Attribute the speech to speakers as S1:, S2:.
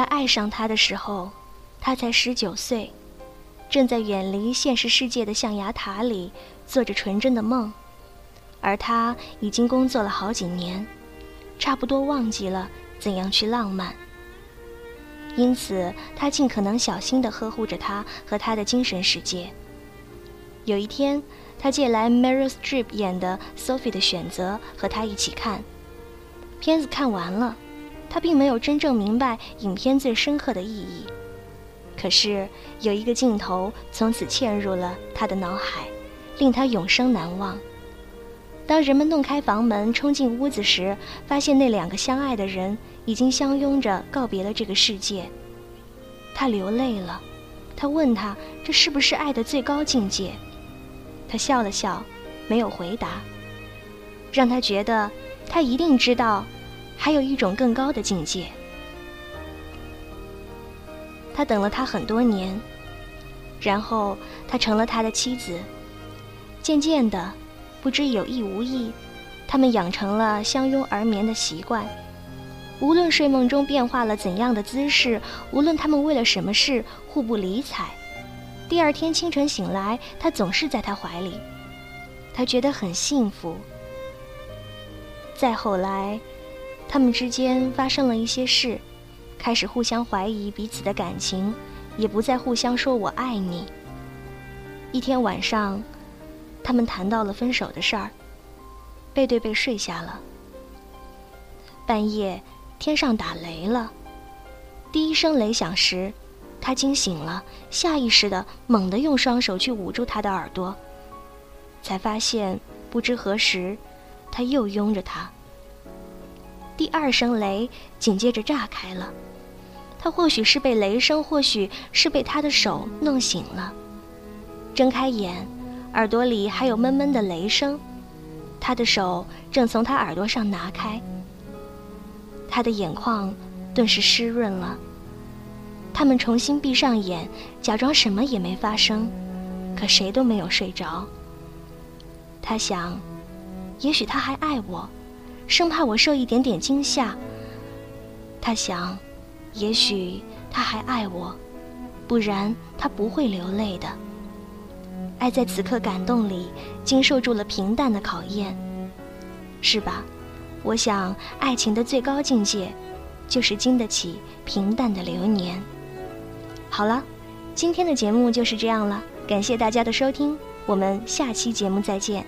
S1: 他爱上他的时候，他才十九岁，正在远离现实世界的象牙塔里做着纯真的梦，而他已经工作了好几年，差不多忘记了怎样去浪漫。因此，他尽可能小心地呵护着他和他的精神世界。有一天，他借来 Meryl Streep 演的《Sophie 的选择》和他一起看。片子看完了，他并没有真正明白影片最深刻的意义。可是有一个镜头从此嵌入了他的脑海，令他永生难忘。当人们弄开房门冲进屋子时，发现那两个相爱的人已经相拥着告别了这个世界。他流泪了。他问他：“这是不是爱的最高境界？”他笑了笑，没有回答，让他觉得他一定知道，还有一种更高的境界。他等了他很多年，然后他成了他的妻子。渐渐的。不知有意无意，他们养成了相拥而眠的习惯。无论睡梦中变化了怎样的姿势，无论他们为了什么事互不理睬，第二天清晨醒来，他总是在他怀里。他觉得很幸福。再后来，他们之间发生了一些事，开始互相怀疑彼此的感情，也不再互相说“我爱你”。一天晚上。他们谈到了分手的事儿，背对背睡下了。半夜，天上打雷了，第一声雷响时，他惊醒了，下意识的猛地用双手去捂住他的耳朵，才发现不知何时，他又拥着他。第二声雷紧接着炸开了，他或许是被雷声，或许是被他的手弄醒了，睁开眼。耳朵里还有闷闷的雷声，他的手正从他耳朵上拿开，他的眼眶顿时湿润了。他们重新闭上眼，假装什么也没发生，可谁都没有睡着。他想，也许他还爱我，生怕我受一点点惊吓。他想，也许他还爱我，不然他不会流泪的。爱在此刻感动里，经受住了平淡的考验，是吧？我想，爱情的最高境界，就是经得起平淡的流年。好了，今天的节目就是这样了，感谢大家的收听，我们下期节目再见。